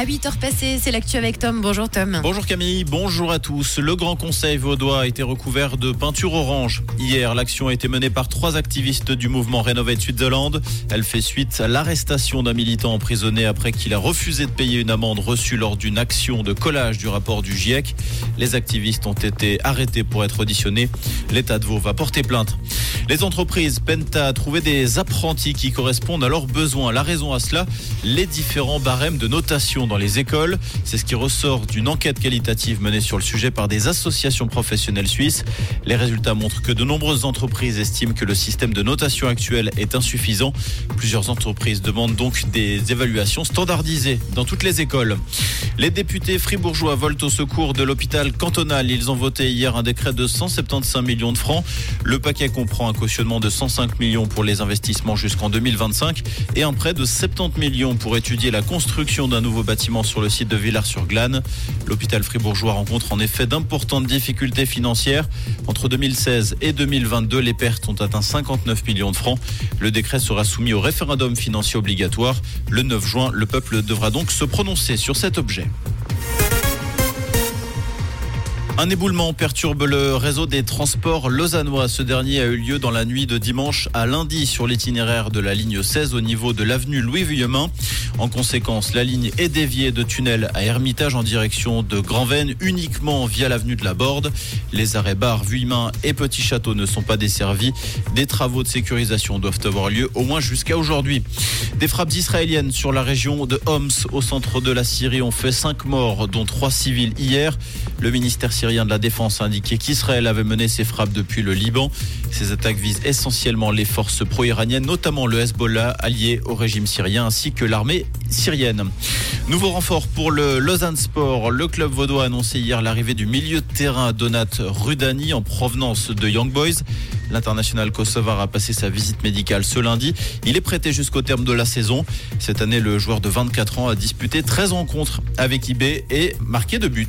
À 8h passées, c'est l'actu avec Tom. Bonjour Tom. Bonjour Camille, bonjour à tous. Le Grand Conseil vaudois a été recouvert de peinture orange. Hier, l'action a été menée par trois activistes du mouvement Renovate Switzerland. Elle fait suite à l'arrestation d'un militant emprisonné après qu'il a refusé de payer une amende reçue lors d'une action de collage du rapport du GIEC. Les activistes ont été arrêtés pour être auditionnés. L'État de Vaud va porter plainte. Les entreprises peinent à trouver des apprentis qui correspondent à leurs besoins. La raison à cela, les différents barèmes de notation dans les écoles. C'est ce qui ressort d'une enquête qualitative menée sur le sujet par des associations professionnelles suisses. Les résultats montrent que de nombreuses entreprises estiment que le système de notation actuel est insuffisant. Plusieurs entreprises demandent donc des évaluations standardisées dans toutes les écoles. Les députés fribourgeois volent au secours de l'hôpital cantonal. Ils ont voté hier un décret de 175 millions de francs. Le paquet comprend un cautionnement de 105 millions pour les investissements jusqu'en 2025 et un prêt de 70 millions pour étudier la construction d'un nouveau bâtiment sur le site de Villars-sur-Glane. L'hôpital fribourgeois rencontre en effet d'importantes difficultés financières. Entre 2016 et 2022, les pertes ont atteint 59 millions de francs. Le décret sera soumis au référendum financier obligatoire. Le 9 juin, le peuple devra donc se prononcer sur cet objet. Un éboulement perturbe le réseau des transports lausannois. Ce dernier a eu lieu dans la nuit de dimanche à lundi sur l'itinéraire de la ligne 16 au niveau de l'avenue Louis-Vuillemin. En conséquence, la ligne est déviée de tunnel à Hermitage en direction de Grand-Venne uniquement via l'avenue de la Borde. Les arrêts bars Vuillemin et Petit Château ne sont pas desservis. Des travaux de sécurisation doivent avoir lieu au moins jusqu'à aujourd'hui. Des frappes israéliennes sur la région de Homs au centre de la Syrie ont fait cinq morts dont trois civils hier. Le ministère syrien de la Défense a indiqué qu'Israël avait mené ses frappes depuis le Liban. Ces attaques visent essentiellement les forces pro-iraniennes, notamment le Hezbollah, allié au régime syrien, ainsi que l'armée syrienne. Nouveau renfort pour le Lausanne Sport. Le club vaudois a annoncé hier l'arrivée du milieu de terrain Donat Rudani en provenance de Young Boys. L'international kosovar a passé sa visite médicale ce lundi. Il est prêté jusqu'au terme de la saison. Cette année, le joueur de 24 ans a disputé 13 rencontres avec IB et marqué de buts.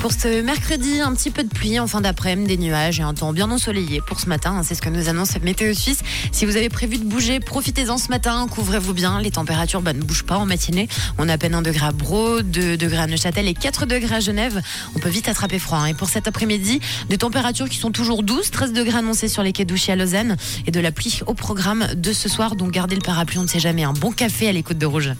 Pour ce mercredi, un petit peu de pluie en fin d'après-midi, des nuages et un temps bien ensoleillé pour ce matin. C'est ce que nous annonce Météo Suisse. Si vous avez prévu de bouger, profitez-en ce matin, couvrez-vous bien. Les températures bah, ne bougent pas en matinée. On a à peine 1 degré à Bro, 2 degrés à Neuchâtel et 4 degrés à Genève. On peut vite attraper froid. Hein. Et pour cet après-midi, des températures qui sont toujours douces, 13 degrés annoncés sur les quais d'Ouchy à Lausanne et de la pluie au programme de ce soir. Donc gardez le parapluie, on ne sait jamais. Un bon café à l'écoute de Rouge.